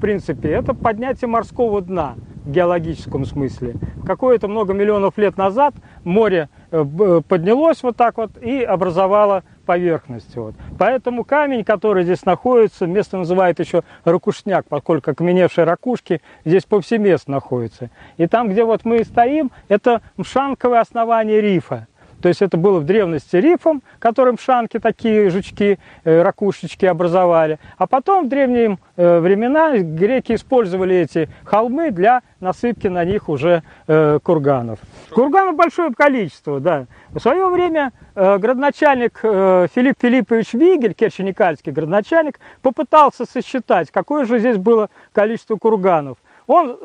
принципе, это поднятие морского дна в геологическом смысле. Какое-то много миллионов лет назад море э, поднялось вот так вот и образовало поверхность. Вот. Поэтому камень, который здесь находится, место называют еще ракушняк, поскольку окаменевшие ракушки здесь повсеместно находятся. И там, где вот мы стоим, это мшанковое основание рифа. То есть это было в древности рифом, которым шанки такие жучки, э, ракушечки образовали. А потом в древние э, времена греки использовали эти холмы для насыпки на них уже э, курганов. Курганов большое количество, да. В свое время градоначальник Филипп Филиппович Вигель, керченикальский градоначальник, попытался сосчитать, какое же здесь было количество курганов. Он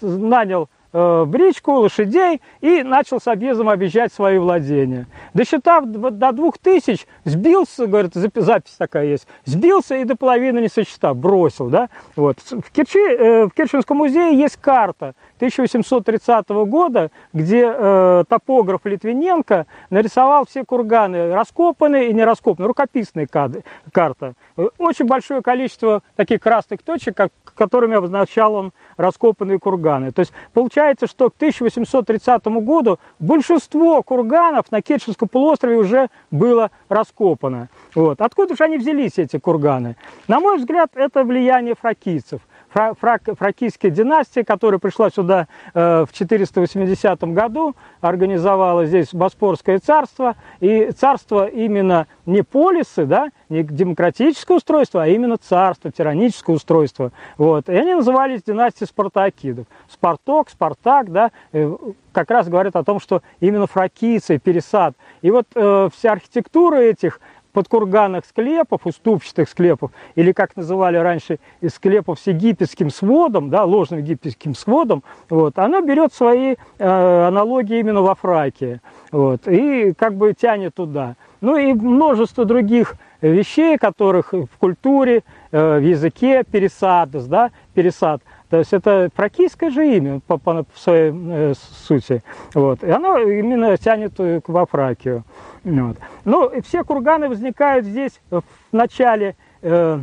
нанял э, бричку, лошадей и начал с объездом объезжать свои владения. Досчитав до двух тысяч, сбился, говорит, запись такая есть, сбился и до половины не сосчитав, бросил. Да? Вот. В, Керчи, э, в Керченском музее есть карта 1830 года, где э, топограф Литвиненко нарисовал все курганы, раскопанные и не раскопанные, рукописная карта. Очень большое количество таких красных точек, как, которыми обозначал он раскопанные курганы. То есть получается, что к 1830 году большинство курганов на Керченском полуострове уже было раскопано. Вот. Откуда же они взялись, эти курганы? На мой взгляд, это влияние фракийцев – фрак, фракийская династия, которая пришла сюда э, в 480 году, организовала здесь Боспорское царство. И царство именно не полисы, да, не демократическое устройство, а именно царство, тираническое устройство. Вот. И они назывались династией спартакидов. Спарток, Спартак, да, э, как раз говорят о том, что именно фракийцы, пересад. И вот э, вся архитектура этих подкурганных склепов, уступчатых склепов, или как называли раньше, из склепов с египетским сводом, да, ложным египетским сводом, вот, она берет свои э, аналогии именно во Фракии, вот, и как бы тянет туда. Ну и множество других вещей, которых в культуре, э, в языке пересадос, да, пересад – то есть это фракийское же имя по, по, по своей э, сути. Вот. И оно именно тянет во Фракию. Вот. Ну, и все курганы возникают здесь в начале э,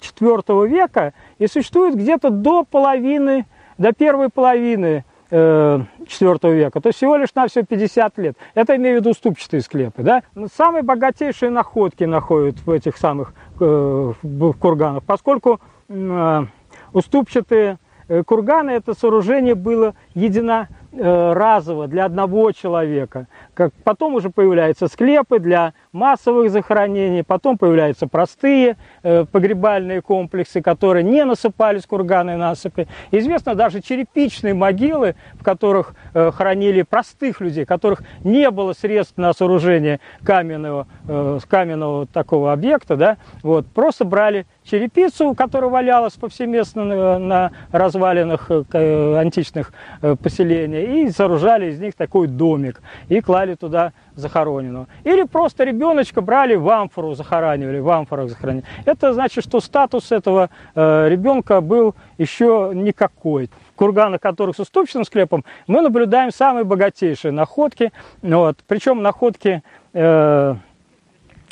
IV века и существуют где-то до половины, до первой половины э, IV века, то есть всего лишь на все 50 лет. Это имею в виду уступчатые склепы. Да? Самые богатейшие находки находят в этих самых э, курганах, поскольку э, уступчатые Э, курганы это сооружение было единоразово для одного человека. Как потом уже появляются склепы для массовых захоронений, потом появляются простые э, погребальные комплексы, которые не насыпались курганы насыпи. Известно даже черепичные могилы, в которых э, хоронили простых людей, которых не было средств на сооружение каменного, э, каменного такого объекта, да, вот, просто брали черепицу, которая валялась повсеместно на, на развалинах э, античных э, поселений, и сооружали из них такой домик, и клали туда захороненного. Или просто ребеночка брали в амфору, захоранивали, в амфорах захоранивали. Это значит, что статус этого э, ребенка был еще никакой. В курганах, которых с уступчатым склепом, мы наблюдаем самые богатейшие находки. Вот. Причем находки... Э,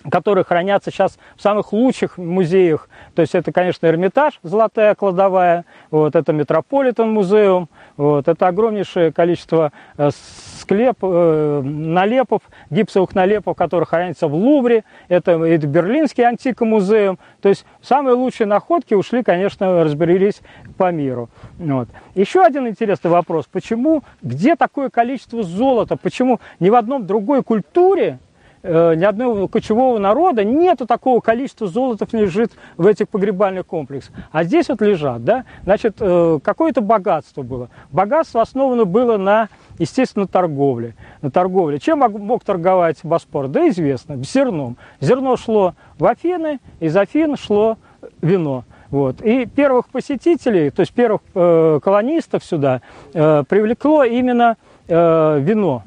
которые хранятся сейчас в самых лучших музеях. То есть это, конечно, Эрмитаж, золотая кладовая, вот, это Метрополитен музеум, вот, это огромнейшее количество э, склеп, э, налепов, гипсовых налепов, которые хранятся в Лувре, это, это Берлинский антикомузеум. То есть самые лучшие находки ушли, конечно, разберились по миру. Вот. Еще один интересный вопрос. Почему, где такое количество золота? Почему ни в одном другой культуре ни одного кочевого народа нету такого количества золота лежит в этих погребальных комплексах. А здесь вот лежат, да, значит, э, какое-то богатство было. Богатство основано было на, естественно, торговле. На торговле. Чем мог торговать Боспор? Да известно, зерном. Зерно шло в Афины, из Афин шло вино. Вот. И первых посетителей, то есть первых э, колонистов сюда э, привлекло именно э, вино.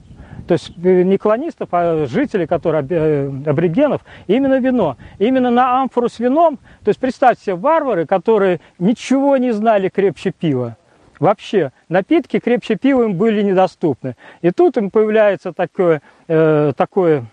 То есть э, не колонистов, а жителей, которые э, аборигенов, именно вино. Именно на амфору с вином, то есть представьте себе варвары, которые ничего не знали крепче пива. Вообще, напитки крепче пива им были недоступны. И тут им появляется такое, э, такое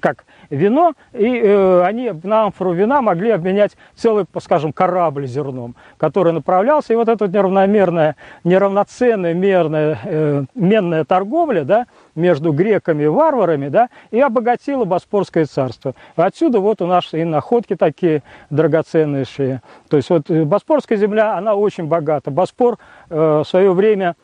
как вино, и э, они на амфору вина могли обменять целый, скажем, корабль зерном, который направлялся, и вот эта неравномерная, неравноценная мерная, э, менная торговля, да, между греками и варварами, да, и обогатила Боспорское царство. Отсюда вот у нас и находки такие драгоценнейшие. То есть вот э, Боспорская земля, она очень богата. Боспор э, в свое время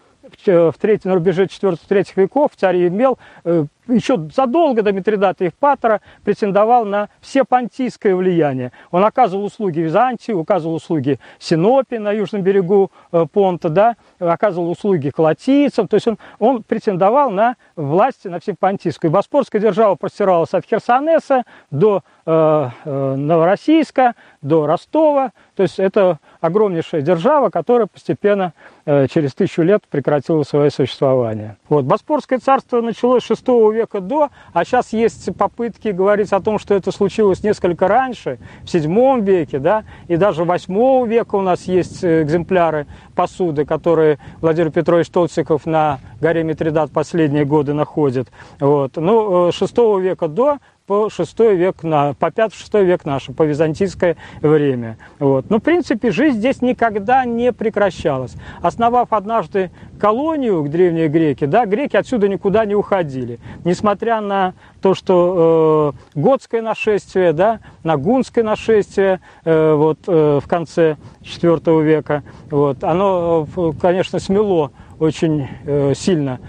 в, третьем, на рубеже 4-3 веков царь имел э, еще задолго до Митридата Евпатора претендовал на все понтийское влияние. Он оказывал услуги Византии, оказывал услуги Синопе на южном берегу э, Понта, да, оказывал услуги колотийцам, то есть он, он претендовал на власть на всепонтийскую. Боспорская держава простиралась от Херсонеса до э, э, Новороссийска, до Ростова, то есть это огромнейшая держава, которая постепенно через тысячу лет прекратила свое существование. Вот. Боспорское царство началось с 6 века до, а сейчас есть попытки говорить о том, что это случилось несколько раньше, в 7 веке, да, и даже 8 века у нас есть э, экземпляры посуды, которые Владимир Петрович Толциков на горе Митридат последние годы находит. Вот. Ну, 6 э, века до по 6 век, на, по 5-6 век наше, по византийское время. Вот. Но, в принципе, жизнь здесь никогда не прекращалась. Основав однажды колонию, древние греки, да, греки отсюда никуда не уходили. Несмотря на то, что э, готское нашествие, да, на гунское нашествие э, вот, э, в конце IV века, вот, оно, э, конечно, смело очень э, сильно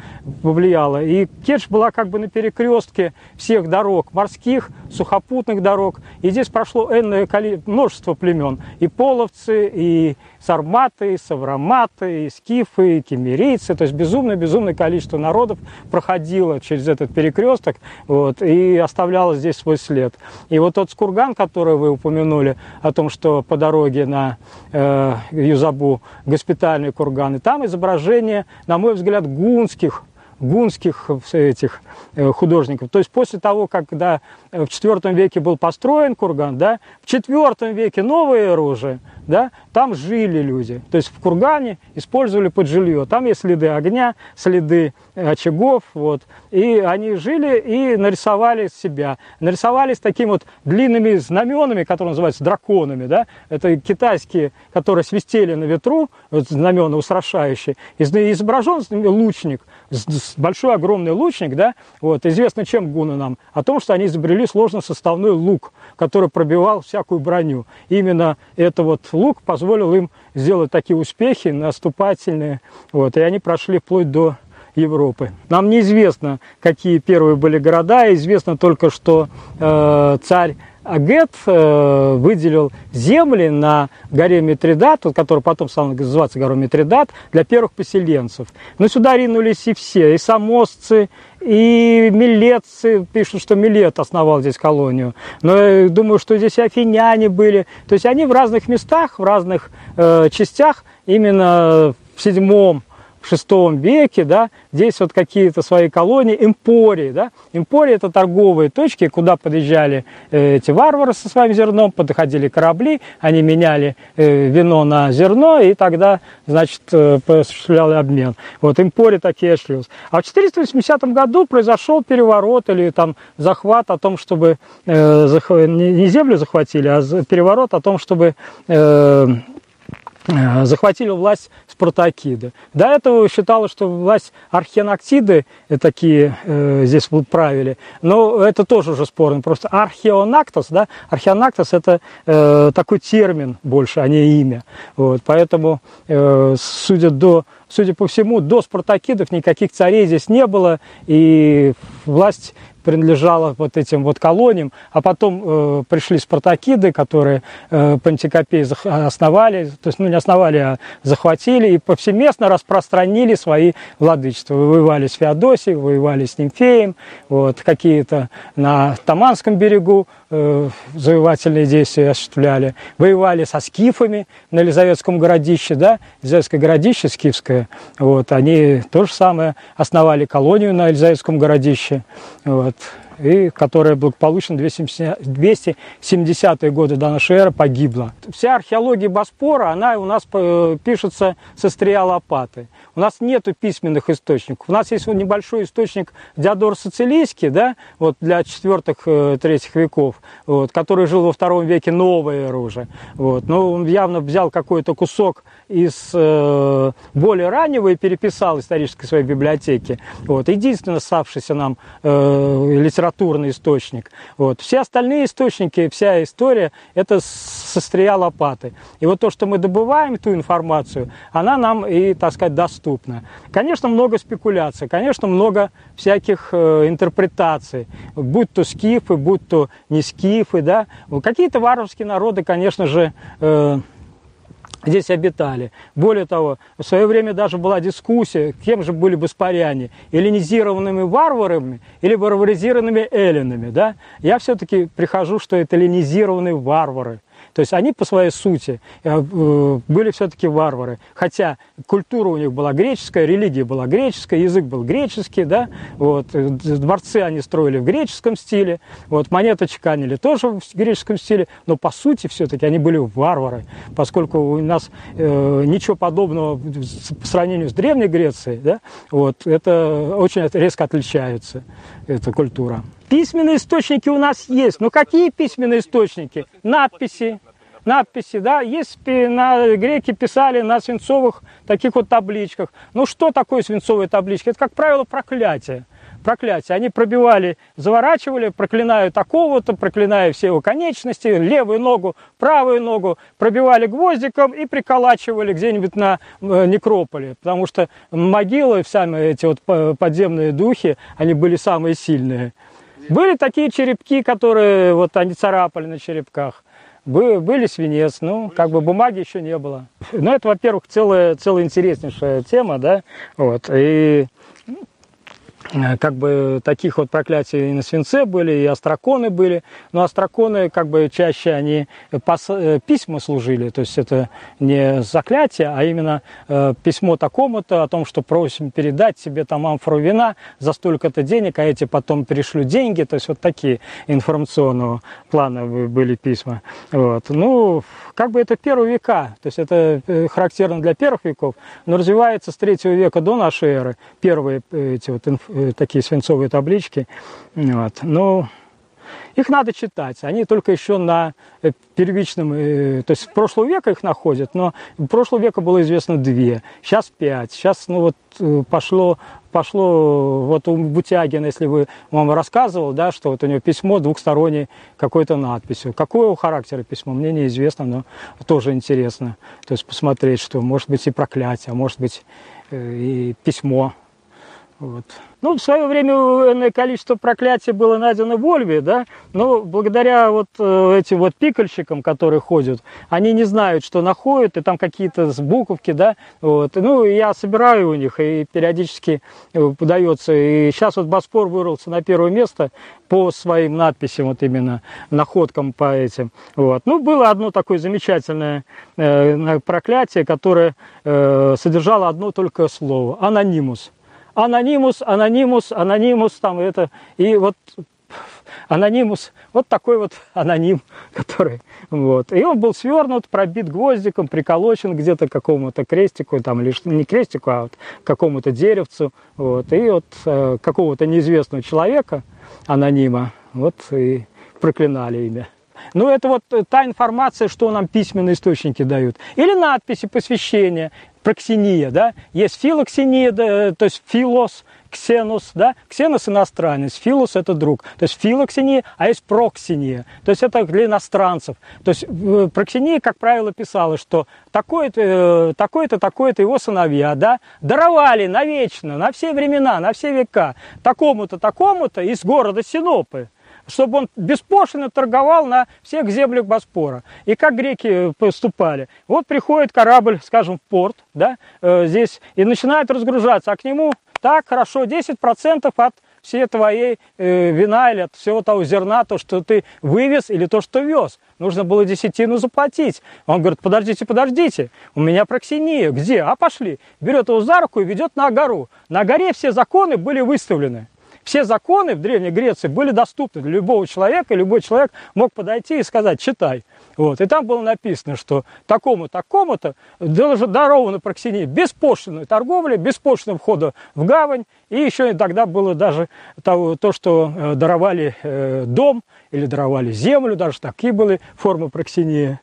повлияло. И Керчь была как бы на перекрестке всех дорог, морских, сухопутных дорог. И здесь прошло энное множество племен. И половцы, и сарматы, и савроматы, и скифы, и кемерийцы. То есть безумное-безумное количество народов проходило через этот перекресток вот, и оставляло здесь свой след. И вот тот скурган, который вы упомянули, о том, что по дороге на э, Юзабу госпитальный курган, и там изображение, на мой взгляд, гунских гунских этих э, художников. То есть после того, когда в IV веке был построен курган, да, в IV веке новое оружие, да, там жили люди. То есть в кургане использовали под жилье. Там есть следы огня, следы очагов, вот. И они жили и нарисовали себя. Нарисовали с такими вот длинными знаменами, которые называются драконами, да. Это китайские, которые свистели на ветру, вот знамена устрашающие. Изображен лучник, большой огромный лучник, да, вот. Известно чем гуны нам? О том, что они изобрели сложно составной лук, который пробивал всякую броню. Именно это вот лук позволил им сделать такие успехи наступательные, вот, и они прошли вплоть до Европы. Нам неизвестно, какие первые были города, известно только, что э, царь Агет э, выделил земли на горе Митридат, который потом стал называться горой Митридат, для первых поселенцев. Но сюда ринулись и все, и самосцы, и милетцы, пишут, что Милет основал здесь колонию. Но я думаю, что здесь и афиняне были. То есть они в разных местах, в разных э, частях, именно в седьмом в шестом веке, да, здесь вот какие-то свои колонии, эмпории, да, эмпории это торговые точки, куда подъезжали э, эти варвары со своим зерном, подходили корабли, они меняли э, вино на зерно, и тогда, значит, э, осуществляли обмен. Вот эмпории такие шлюз. А в 480 году произошел переворот или там захват о том, чтобы не землю захватили, а переворот о том, чтобы захватили власть спартакиды. До этого считалось, что власть археонактиды э, такие э, здесь правили, но это тоже уже спорно. Просто археонактос, да, археонактос это э, такой термин больше, а не имя. Вот, поэтому, э, судя, до, судя по всему, до спартакидов никаких царей здесь не было, и власть принадлежала вот этим вот колониям, а потом э, пришли спартакиды, которые э, Пантикопей основали, то есть, ну, не основали, а захватили и повсеместно распространили свои владычества. Воевали с Феодосией, воевали с Нимфеем, вот, какие-то на Таманском берегу э, завоевательные действия осуществляли, воевали со скифами на Елизаветском городище, да, Елизаветское городище скифское, вот, они то же самое основали колонию на Елизаветском городище, вот, и которая благополучно 270-е годы до нашей эры погибла. Вся археология Боспора, она у нас э, пишется со стрия лопаты. У нас нет письменных источников. У нас есть небольшой источник Диодор Сицилийский, да, вот для 4-3 э, веков, вот, который жил во втором веке новой эры уже. Вот. Но он явно взял какой-то кусок из э, более раннего и переписал исторической своей библиотеки. Вот. Единственный оставшийся нам э, литературный источник. Вот. Все остальные источники, вся история, это со стрия лопаты. И вот то, что мы добываем, ту информацию, она нам и, так сказать, доступна. Конечно, много спекуляций, конечно, много всяких э, интерпретаций, будь то скифы, будь то не скифы, да. Какие-то варварские народы, конечно же, э, здесь обитали. Более того, в свое время даже была дискуссия, кем же были бы спаряне, эллинизированными варварами или варваризированными эллинами. Да? Я все-таки прихожу, что это эллинизированные варвары. То есть они по своей сути э, э, были все-таки варвары. Хотя культура у них была греческая, религия была греческая, язык был греческий, да, вот, э, дворцы они строили в греческом стиле, вот, монеты чеканили тоже в греческом стиле, но по сути все-таки они были варвары, поскольку у нас э, ничего подобного по сравнению с Древней Грецией, да, вот, это очень резко отличается, эта культура. Письменные источники у нас есть. Но какие письменные источники? Надписи. Надписи, да, есть на греки писали на свинцовых таких вот табличках. Ну что такое свинцовые таблички? Это, как правило, проклятие проклятие. Они пробивали, заворачивали, проклиная такого-то, проклиная все его конечности, левую ногу, правую ногу, пробивали гвоздиком и приколачивали где-нибудь на э, некрополе. Потому что могилы, сами эти вот подземные духи, они были самые сильные. Были такие черепки, которые вот они царапали на черепках. Были свинец, ну, как бы бумаги еще не было. Ну, это, во-первых, целая, целая интереснейшая тема, да, вот, и как бы таких вот проклятий и на свинце были, и остроконы были. Но остроконы как бы чаще они пос... Э, письма служили, то есть это не заклятие, а именно э, письмо такому-то о том, что просим передать себе там амфору вина за столько-то денег, а эти потом перешлю деньги, то есть вот такие информационного плана были письма. Вот. Ну, как бы это первые века, то есть это характерно для первых веков, но развивается с третьего века до нашей эры, первые эти вот инф Э, такие свинцовые таблички. Вот. Но их надо читать. Они только еще на э, первичном, э, то есть прошлого века их находят, но прошлого века было известно две, сейчас пять. Сейчас ну вот пошло, пошло вот у Бутягина, если вы вам рассказывал, да, что вот у него письмо двухстороннее какой-то надписью. Какого характера письмо, мне неизвестно, но тоже интересно. То есть посмотреть, что может быть и проклятие, а может быть и письмо. Вот. Ну, в свое время энное количество проклятий было найдено в Ольве, да, но благодаря вот э, этим вот пикальщикам, которые ходят, они не знают, что находят, и там какие-то буковки, да, вот. Ну, я собираю у них, и периодически э, подается. И сейчас вот Боспор вырвался на первое место по своим надписям, вот именно находкам по этим. Вот. Ну, было одно такое замечательное э, проклятие, которое содержало одно только слово – анонимус анонимус, анонимус, анонимус, там это, и вот анонимус, вот такой вот аноним, который, вот. И он был свернут, пробит гвоздиком, приколочен где-то к какому-то крестику, там, или не крестику, а вот к какому-то деревцу, вот. И вот э, какого-то неизвестного человека, анонима, вот и проклинали имя. Ну, это вот та информация, что нам письменные источники дают. Или надписи посвящения проксения, да, есть филоксения, да, то есть филос, ксенос, да, ксенос иностранец, филос это друг, то есть филоксения, а есть проксения, то есть это для иностранцев. То есть проксения, как правило, писала, что такой-то, э, такой-то, такой-то его сыновья, да, даровали навечно, на все времена, на все века, такому-то, такому-то из города Синопы, чтобы он беспошлино торговал на всех землях Боспора. И как греки поступали? Вот приходит корабль, скажем, в порт, да, э, здесь, и начинает разгружаться, а к нему так, хорошо, 10% от всей твоей э, вина или от всего того зерна, то, что ты вывез или то, что вез. Нужно было десятину заплатить. Он говорит, подождите, подождите, у меня проксения. Где? А пошли. Берет его за руку и ведет на гору. На горе все законы были выставлены все законы в Древней Греции были доступны для любого человека, и любой человек мог подойти и сказать, читай. Вот. И там было написано, что такому такому-то даровано проксинии беспошлиной торговли, беспошлиного входа в гавань, и еще и тогда было даже то, то что э, даровали э, дом или даровали землю, даже такие были формы проксинии.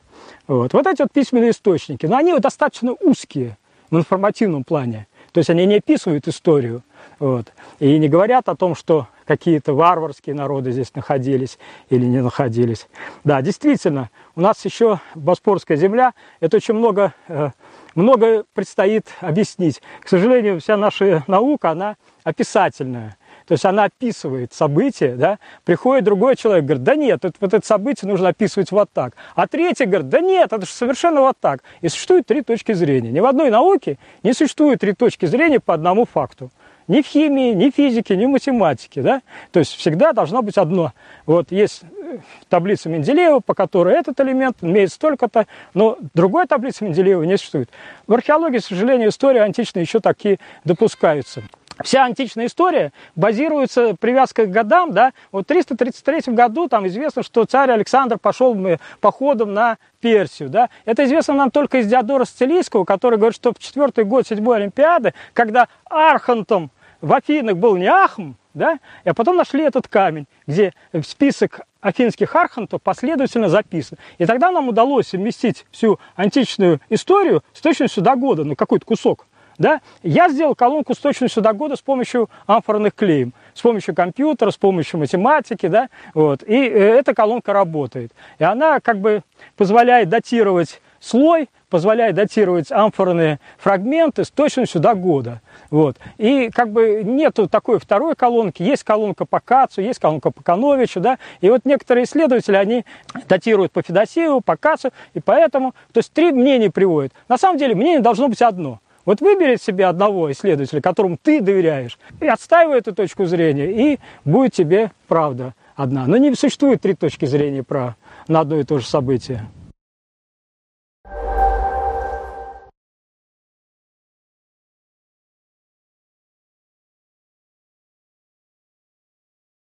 Вот. вот эти вот письменные источники, но они вот достаточно узкие в информативном плане. То есть они не описывают историю, вот. И не говорят о том, что какие-то варварские народы здесь находились или не находились. Да, действительно, у нас еще Боспорская земля, это очень много, э, много предстоит объяснить. К сожалению, вся наша наука, она описательная. То есть она описывает события, да, приходит другой человек, говорит, да нет, это, вот это событие нужно описывать вот так. А третий говорит, да нет, это же совершенно вот так. И существует три точки зрения. Ни в одной науке не существует три точки зрения по одному факту ни в химии, ни в физике, ни в математике. Да? То есть всегда должно быть одно. Вот есть э, таблица Менделеева, по которой этот элемент имеет столько-то, но другой таблицы Менделеева не существует. В археологии, к сожалению, истории античной еще такие допускаются. Вся античная история базируется привязкой к годам, да, вот в 333 году там известно, что царь Александр пошел походом на Персию, да, это известно нам только из Диодора Сцилийского, который говорит, что в четвертый год седьмой Олимпиады, когда Архантом в Афинах был не Ахм, да, а потом нашли этот камень, где список афинских архантов последовательно записан. И тогда нам удалось совместить всю античную историю с точностью до года, на какой-то кусок. Да? Я сделал колонку с точностью до года с помощью амфорных клеем, с помощью компьютера, с помощью математики, да? вот. и э, эта колонка работает. И она как бы позволяет датировать слой, позволяет датировать амфорные фрагменты с точностью до года. Вот. И как бы нету такой второй колонки, есть колонка по Кацу, есть колонка по Кановичу, да, и вот некоторые исследователи, они датируют по Федосееву, по Кацу, и поэтому, то есть три мнения приводят. На самом деле мнение должно быть одно. Вот выбери себе одного исследователя, которому ты доверяешь, и отстаивай эту точку зрения, и будет тебе правда одна. Но не существует три точки зрения про, на одно и то же событие.